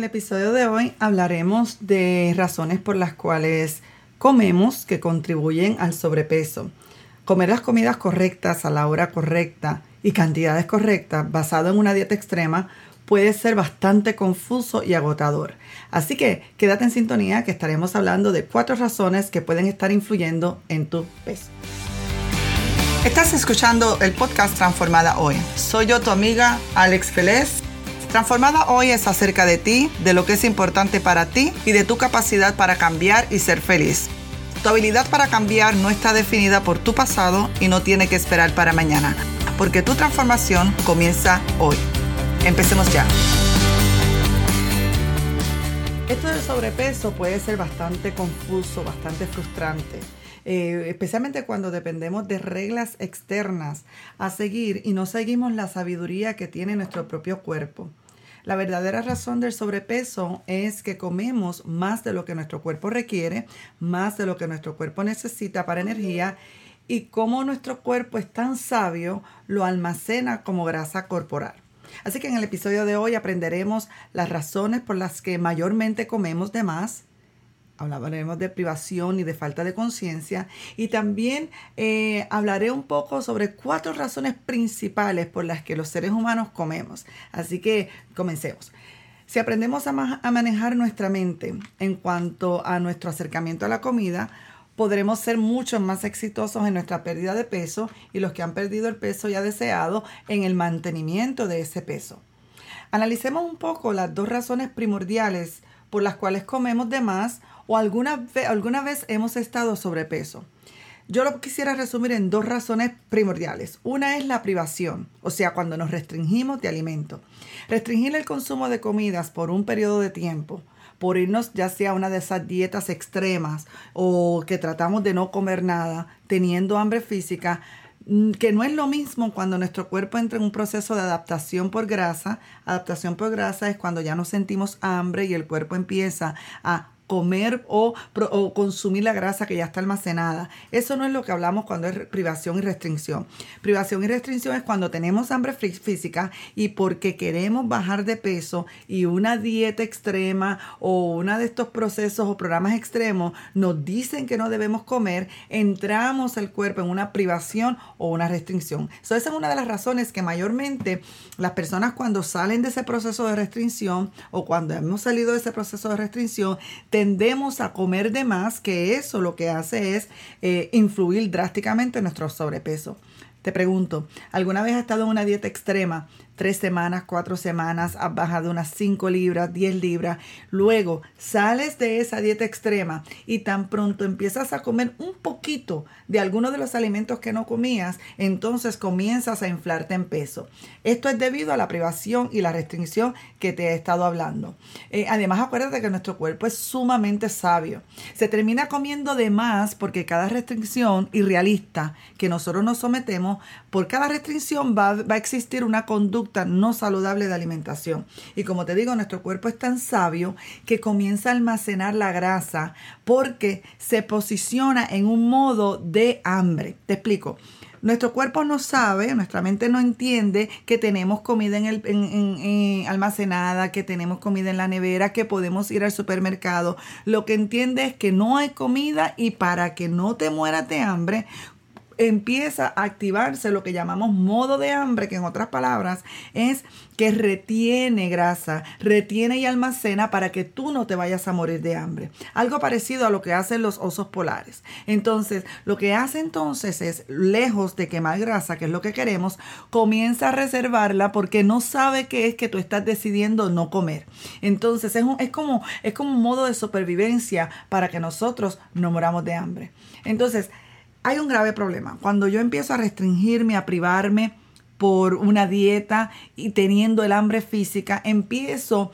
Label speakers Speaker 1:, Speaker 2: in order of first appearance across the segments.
Speaker 1: el episodio de hoy hablaremos de razones por las cuales comemos que contribuyen al sobrepeso. Comer las comidas correctas a la hora correcta y cantidades correctas basado en una dieta extrema puede ser bastante confuso y agotador. Así que quédate en sintonía que estaremos hablando de cuatro razones que pueden estar influyendo en tu peso. Estás escuchando el podcast Transformada Hoy. Soy yo tu amiga Alex Feliz. Transformada Hoy es acerca de ti, de lo que es importante para ti y de tu capacidad para cambiar y ser feliz. Tu habilidad para cambiar no está definida por tu pasado y no tiene que esperar para mañana, porque tu transformación comienza hoy. Empecemos ya. Esto del sobrepeso puede ser bastante confuso, bastante frustrante. Eh, especialmente cuando dependemos de reglas externas a seguir y no seguimos la sabiduría que tiene nuestro propio cuerpo. La verdadera razón del sobrepeso es que comemos más de lo que nuestro cuerpo requiere, más de lo que nuestro cuerpo necesita para energía y como nuestro cuerpo es tan sabio, lo almacena como grasa corporal. Así que en el episodio de hoy aprenderemos las razones por las que mayormente comemos de más, hablaremos de privación y de falta de conciencia y también eh, hablaré un poco sobre cuatro razones principales por las que los seres humanos comemos. Así que comencemos. Si aprendemos a, a manejar nuestra mente en cuanto a nuestro acercamiento a la comida, podremos ser mucho más exitosos en nuestra pérdida de peso y los que han perdido el peso ya deseado en el mantenimiento de ese peso. Analicemos un poco las dos razones primordiales por las cuales comemos de más o alguna, vez hemos estado sobrepeso. Yo lo quisiera resumir en dos razones primordiales. Una es la privación, o sea, cuando nos restringimos de alimento. Restringir el consumo de comidas por un periodo de tiempo, por irnos ya sea a una de esas dietas extremas o que tratamos de no comer nada, teniendo hambre física, mm, que no es lo mismo cuando nuestro cuerpo entra en un proceso de adaptación por grasa. Adaptación por grasa es cuando ya no sentimos hambre y el cuerpo empieza a comer o, consumir la grasa que ya está almacenada. Eso no es lo que hablamos cuando es privación y restricción. Privación y restricción es cuando tenemos hambre física y porque queremos bajar de peso y una dieta extrema o una de estos procesos o programas extremos nos dicen que no debemos comer, entramos al cuerpo en una privación o una restricción. esa es una de las razones que mayormente las personas cuando salen de ese proceso de restricción o cuando hemos salido de ese proceso de restricción, tendemos a comer de más, que eso lo que hace es eh, influir drásticamente en nuestro sobrepeso. Te pregunto, ¿alguna vez has estado en una dieta extrema tres semanas, cuatro semanas, has bajado unas cinco libras, diez libras. Luego sales de esa dieta extrema y tan pronto empiezas a comer un poquito de alguno de los alimentos que no comías, entonces comienzas a inflarte en peso. Esto es debido a la privación y la restricción que te he estado hablando. Eh, además, acuérdate que nuestro cuerpo es sumamente sabio. Se termina comiendo de más porque cada restricción irrealista que nosotros nos sometemos, por cada restricción va, va a existir una conducta no saludable de alimentación. Y como te digo, nuestro cuerpo es tan sabio que comienza a almacenar la grasa porque se posiciona en un modo de hambre. Te explico. Nuestro cuerpo no sabe, nuestra mente no entiende que tenemos comida en el, almacenada, que tenemos comida en la nevera, que podemos ir al supermercado. Lo que entiende es que no hay comida y para que no te mueras de hambre, empieza a activarse lo que llamamos modo de hambre, que en otras palabras es que retiene grasa, retiene y almacena para que tú no te vayas a morir de hambre. Algo parecido a lo que hacen los osos polares. Entonces, lo que hace entonces es, lejos de quemar grasa, que es lo que queremos, comienza a reservarla porque no sabe qué es que tú estás decidiendo no comer. Entonces, es, es, como, es como un modo de supervivencia para que nosotros no moramos de hambre. Entonces, hay un grave problema. Cuando yo empiezo a restringirme, a privarme por una dieta y teniendo el hambre física, empiezo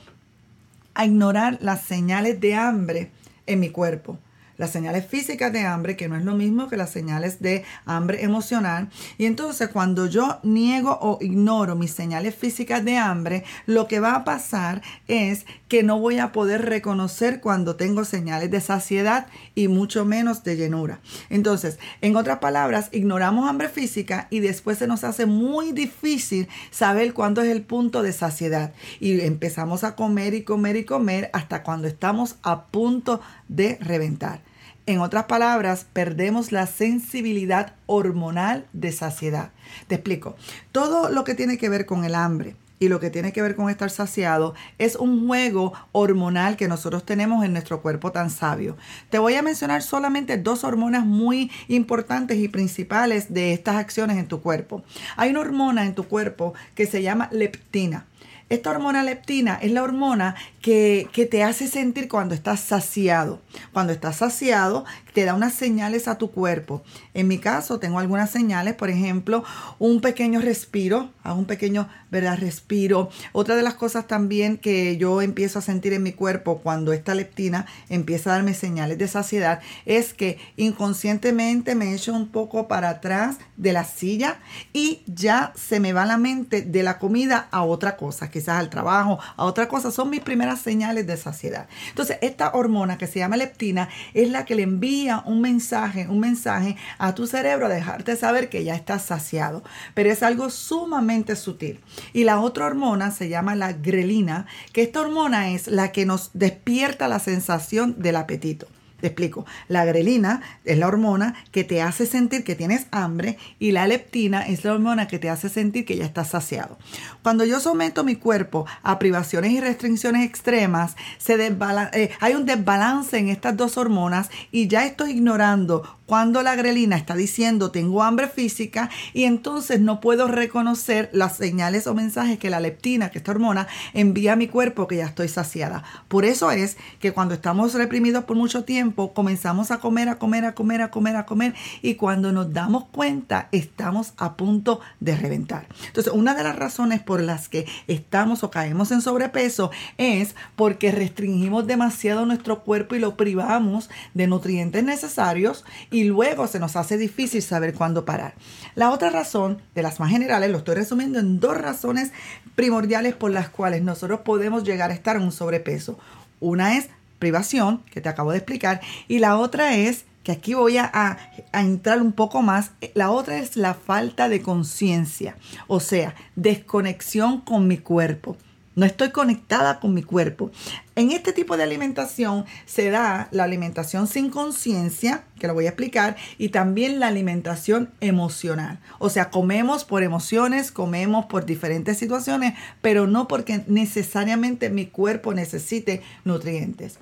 Speaker 1: a ignorar las señales de hambre en mi cuerpo. Las señales físicas de hambre, que no es lo mismo que las señales de hambre emocional. Y entonces cuando yo niego o ignoro mis señales físicas de hambre, lo que va a pasar es que no voy a poder reconocer cuando tengo señales de saciedad y mucho menos de llenura. Entonces, en otras palabras, ignoramos hambre física y después se nos hace muy difícil saber cuándo es el punto de saciedad. Y empezamos a comer y comer y comer hasta cuando estamos a punto de reventar. En otras palabras, perdemos la sensibilidad hormonal de saciedad. Te explico. Todo lo que tiene que ver con el hambre, y lo que tiene que ver con estar saciado es un juego hormonal que nosotros tenemos en nuestro cuerpo tan sabio. Te voy a mencionar solamente dos hormonas muy importantes y principales de estas acciones en tu cuerpo. Hay una hormona en tu cuerpo que se llama leptina. Esta hormona leptina es la hormona que, que, te hace sentir cuando estás saciado. Cuando estás saciado, te da unas señales a tu cuerpo. En mi caso, tengo algunas señales, por ejemplo, un pequeño respiro, un pequeño ¿verdad? respiro. Otra de las cosas también que yo empiezo a sentir en mi cuerpo cuando esta leptina empieza a darme señales de saciedad es que inconscientemente me echo un poco para atrás de la silla y ya se me va la mente de la comida a otra cosa, quizás al trabajo, a otra cosa. Son mis primeras señales de saciedad. Entonces, esta hormona que se llama leptina es la que le envía un mensaje, un mensaje a tu cerebro a dejarte saber que ya estás saciado. Pero es algo sumamente sutil. Y la otra hormona se llama la grelina, que esta hormona es la que nos despierta la sensación del apetito. Te explico. La grelina es la hormona que te hace sentir que tienes hambre y la leptina es la hormona que te hace sentir que ya estás saciado. Cuando yo someto mi cuerpo a privaciones y restricciones extremas, eh, hay un desbalance en estas dos hormonas y ya estoy ignorando cuando la grelina está diciendo tengo hambre física y entonces no puedo reconocer las señales o mensajes que la leptina, que esta hormona, envía a mi cuerpo que ya estoy saciada. Por eso es que cuando estamos reprimidos por mucho tiempo, comenzamos a comer, a comer, a comer, a comer, a comer y cuando nos damos cuenta estamos a punto de reventar. Entonces, una de las razones por las que estamos o caemos en sobrepeso es porque restringimos demasiado nuestro cuerpo y lo privamos de nutrientes necesarios y luego se nos hace difícil saber cuándo parar. La otra razón, de las más generales, lo estoy resumiendo en dos razones primordiales por las cuales nosotros podemos llegar a estar en un sobrepeso. Una es privación, que te acabo de explicar, y la otra es que aquí voy a, a, entrar un poco más, la otra es la falta de conciencia, o sea, desconexión con mi cuerpo. No estoy conectada con mi cuerpo. En este tipo de alimentación se da la alimentación sin conciencia, que lo voy a explicar, y también la alimentación emocional. O sea, comemos por emociones, comemos por diferentes situaciones, pero no porque necesariamente mi cuerpo necesite nutrientes.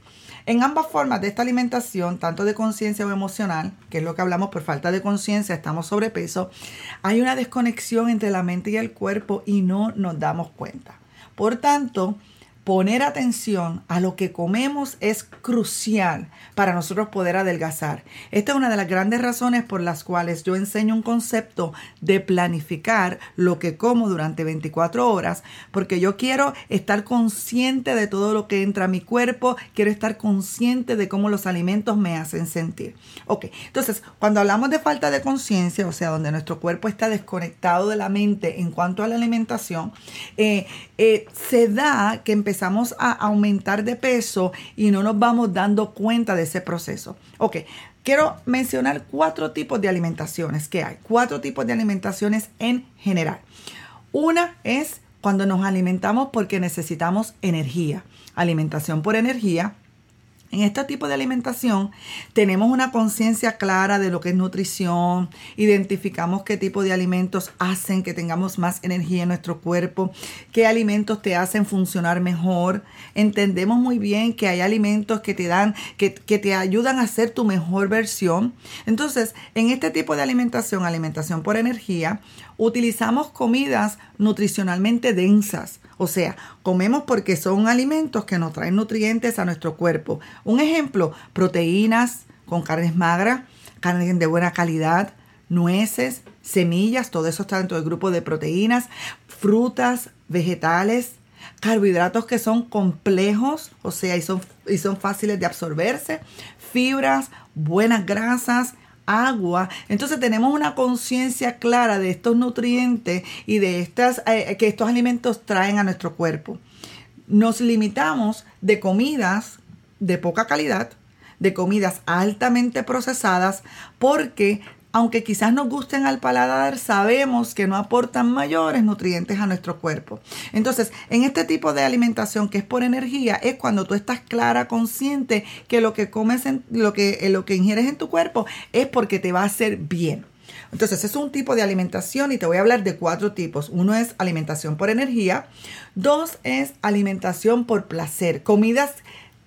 Speaker 1: En ambas formas de esta alimentación, tanto de conciencia o emocional, que es lo que hablamos por falta de conciencia, estamos sobrepeso, hay una desconexión entre la mente y el cuerpo y no nos damos cuenta. Por tanto, poner atención a lo que comemos es crucial para nosotros poder adelgazar. Esta es una de las grandes razones por las cuales yo enseño un concepto de planificar lo que como durante 24 horas, porque yo quiero estar consciente de todo lo que entra a mi cuerpo, quiero estar consciente de cómo los alimentos me hacen sentir. Ok, entonces cuando hablamos de falta de conciencia, o sea, donde nuestro cuerpo está desconectado de la mente en cuanto a la alimentación, eh, eh, se da que empezamos empezamos a aumentar de peso y no nos vamos dando cuenta de ese proceso. Ok, quiero mencionar cuatro tipos de alimentaciones que hay, cuatro tipos de alimentaciones en general. Una es cuando nos alimentamos porque necesitamos energía, alimentación por energía. En este tipo de alimentación tenemos una conciencia clara de lo que es nutrición, identificamos qué tipo de alimentos hacen que tengamos más energía en nuestro cuerpo, qué alimentos te hacen funcionar mejor. Entendemos muy bien que hay alimentos que te dan, que, que te ayudan a ser tu mejor versión. Entonces, en este tipo de alimentación, alimentación por energía, utilizamos comidas nutricionalmente densas. O sea, comemos porque son alimentos que nos traen nutrientes a nuestro cuerpo. Un ejemplo, proteínas con carnes magras, carnes de buena calidad, nueces, semillas, todo eso está dentro del grupo de proteínas, frutas, vegetales, carbohidratos que son complejos, o sea, y son, y son fáciles de absorberse, fibras, buenas grasas, agua. Entonces tenemos una conciencia clara de estos nutrientes y de estas eh, que estos alimentos traen a nuestro cuerpo. Nos limitamos de comidas de poca calidad, de comidas altamente procesadas, porque aunque quizás nos gusten al paladar, sabemos que no aportan mayores nutrientes a nuestro cuerpo. Entonces, en este tipo de alimentación que es por energía, es cuando tú estás clara, consciente que lo que comes, en, lo, que, lo que ingieres en tu cuerpo es porque te va a hacer bien. Entonces, es un tipo de alimentación y te voy a hablar de cuatro tipos. Uno es alimentación por energía. Dos es alimentación por placer. Comidas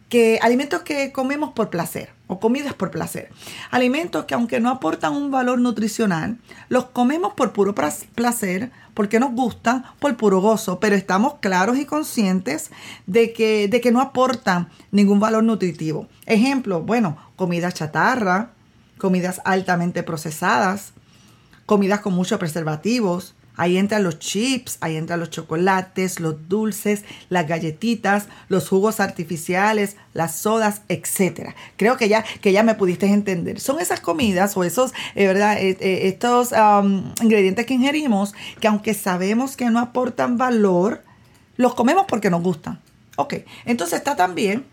Speaker 1: que alimentos que comemos por placer o comidas por placer. Alimentos que aunque no aportan un valor nutricional, los comemos por puro placer, porque nos gustan, por puro gozo, pero estamos claros y conscientes de que, de que no aportan ningún valor nutritivo. Ejemplo, bueno, comida chatarra, comidas altamente procesadas, comidas con muchos preservativos, Ahí entran los chips, ahí entran los chocolates, los dulces, las galletitas, los jugos artificiales, las sodas, etcétera. Creo que ya, que ya me pudiste entender. Son esas comidas o esos, eh, ¿verdad? Eh, eh, estos ingredientes que ingerimos que aunque sabemos que no aportan valor, los comemos porque nos gustan. Ok, entonces está también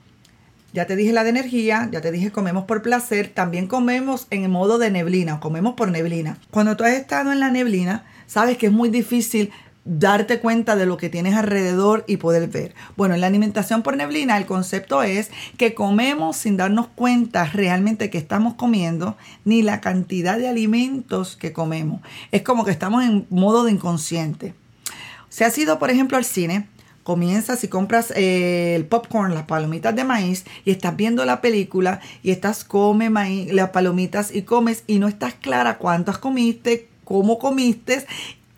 Speaker 1: ya te dije la de energía, ya te dije comemos por placer, también comemos en modo de neblina, comemos por neblina. Cuando tú has estado en la neblina, sabes que es muy difícil darte cuenta de lo que tienes alrededor y poder ver. Bueno, en la alimentación por neblina el concepto es que comemos sin darnos cuenta realmente que estamos comiendo ni la cantidad de alimentos que comemos. Es como que estamos en modo de inconsciente. Si has ido, por ejemplo, al cine, comienzas y compras eh, el popcorn, las palomitas de maíz y estás viendo la película y estás come maíz, las palomitas y comes y no estás clara cuántas comiste, cómo comiste,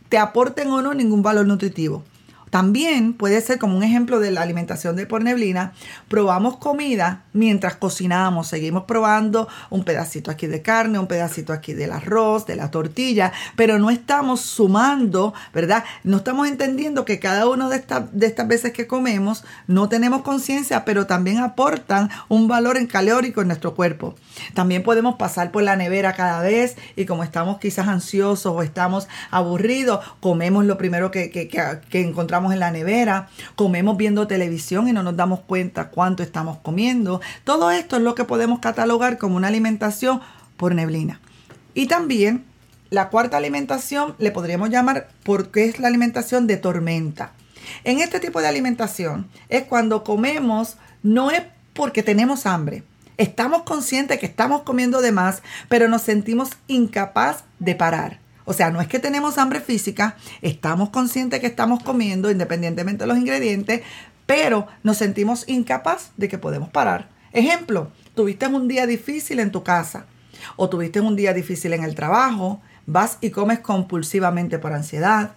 Speaker 1: te aporten o no ningún valor nutritivo. También puede ser como un ejemplo de la alimentación de por neblina. Probamos comida mientras cocinamos. Seguimos probando un pedacito aquí de carne, un pedacito aquí del arroz, de la tortilla, pero no estamos sumando, ¿verdad? No estamos entendiendo que cada una de, de estas veces que comemos no tenemos conciencia, pero también aportan un valor en calórico en nuestro cuerpo. También podemos pasar por la nevera cada vez y como estamos quizás ansiosos o estamos aburridos, comemos lo primero que, que, que encontramos en la nevera, comemos viendo televisión y no nos damos cuenta cuánto estamos comiendo. Todo esto es lo que podemos catalogar como una alimentación por neblina. Y también la cuarta alimentación le podríamos llamar porque es la alimentación de tormenta. En este tipo de alimentación es cuando comemos, no es porque tenemos hambre. Estamos conscientes que estamos comiendo de más, pero nos sentimos incapaz de parar. O sea, no es que tenemos hambre física, estamos conscientes que estamos comiendo independientemente de los ingredientes, pero nos sentimos incapaz de que podemos parar. Ejemplo, tuviste un día difícil en tu casa o tuviste un día difícil en el trabajo, vas y comes compulsivamente por ansiedad.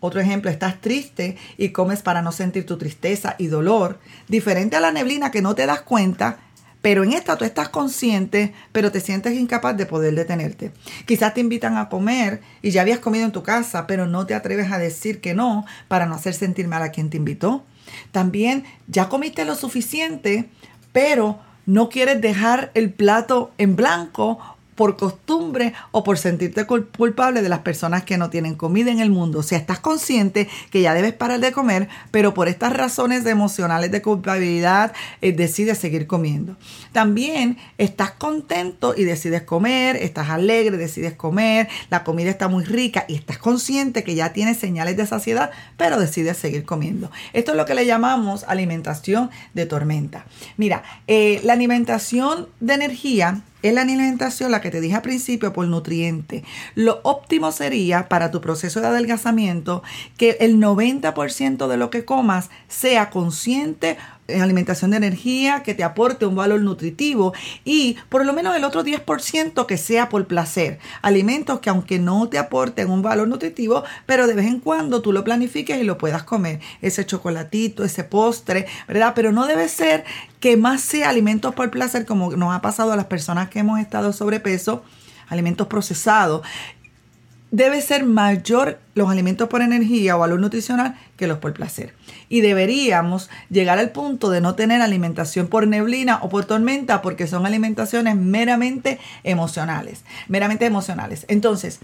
Speaker 1: Otro ejemplo, estás triste y comes para no sentir tu tristeza y dolor. Diferente a la neblina que no te das cuenta pero en esta tú estás consciente, pero te sientes incapaz de poder detenerte. Quizás te invitan a comer y ya habías comido en tu casa, pero no te atreves a decir que no para no hacer sentir mal a quien te invitó. También ya comiste lo suficiente, pero no quieres dejar el plato en blanco por costumbre o por sentirte culpable de las personas que no tienen comida en el mundo. O sea, estás consciente que ya debes parar de comer, pero por estas razones emocionales de culpabilidad eh, decides seguir comiendo. También estás contento y decides comer, estás alegre, decides comer, la comida está muy rica y estás consciente que ya tienes señales de saciedad, pero decides seguir comiendo. Esto es lo que le llamamos alimentación de tormenta. Mira, eh, la alimentación de energía es la alimentación, la que te dije al principio, por nutriente. Lo óptimo sería para tu proceso de adelgazamiento que el 90% de lo que comas sea consciente alimentación de energía que te aporte un valor nutritivo y por lo menos el otro 10% que sea por placer. Alimentos que aunque no te aporten un valor nutritivo, pero de vez en cuando tú lo planifiques y lo puedas comer. Ese chocolatito, ese postre, ¿verdad? Pero no debe ser que más sea alimentos por placer como nos ha pasado a las personas que hemos estado sobrepeso, alimentos procesados debe ser mayor los alimentos por energía o valor nutricional que los por placer. Y deberíamos llegar al punto de no tener alimentación por neblina o por tormenta porque son alimentaciones meramente emocionales, meramente emocionales. Entonces,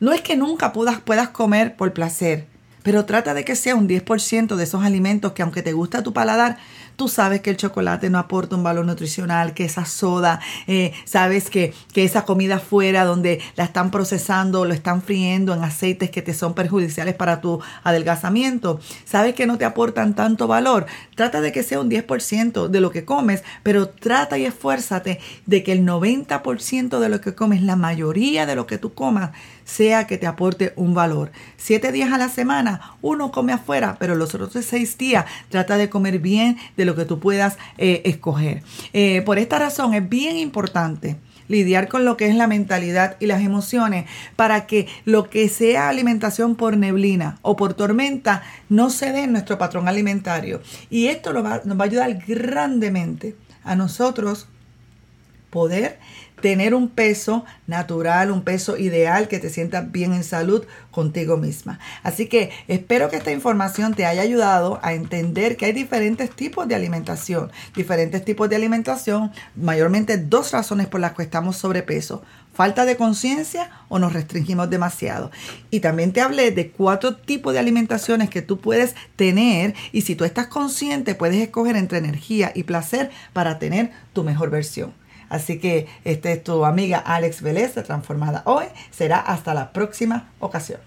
Speaker 1: no es que nunca puedas, puedas comer por placer, pero trata de que sea un 10% de esos alimentos que aunque te gusta tu paladar, tú sabes que el chocolate no aporta un valor nutricional, que esa soda, eh, sabes que, que esa comida fuera donde la están procesando, lo están friendo en aceites que te son perjudiciales para tu adelgazamiento, sabes que no te aportan tanto valor. Trata de que sea un 10% de lo que comes, pero trata y esfuérzate de que el 90% de lo que comes, la mayoría de lo que tú comas, sea que te aporte un valor. Siete días a la semana, uno come afuera, pero los otros seis días trata de comer bien de lo que tú puedas eh, escoger. Eh, por esta razón es bien importante lidiar con lo que es la mentalidad y las emociones para que lo que sea alimentación por neblina o por tormenta no se dé en nuestro patrón alimentario. Y esto nos va, nos va a ayudar grandemente a nosotros poder tener un peso natural, un peso ideal, que te sientas bien en salud contigo misma. Así que espero que esta información te haya ayudado a entender que hay diferentes tipos de alimentación, diferentes tipos de alimentación, mayormente dos razones por las que estamos sobrepeso. Falta de conciencia o nos restringimos demasiado. Y también te hablé de cuatro tipos de alimentaciones que tú puedes tener y si tú estás consciente puedes escoger entre energía y placer para tener tu mejor versión. Así que esta es tu amiga Alex Vélez, Transformada Hoy. Será hasta la próxima ocasión.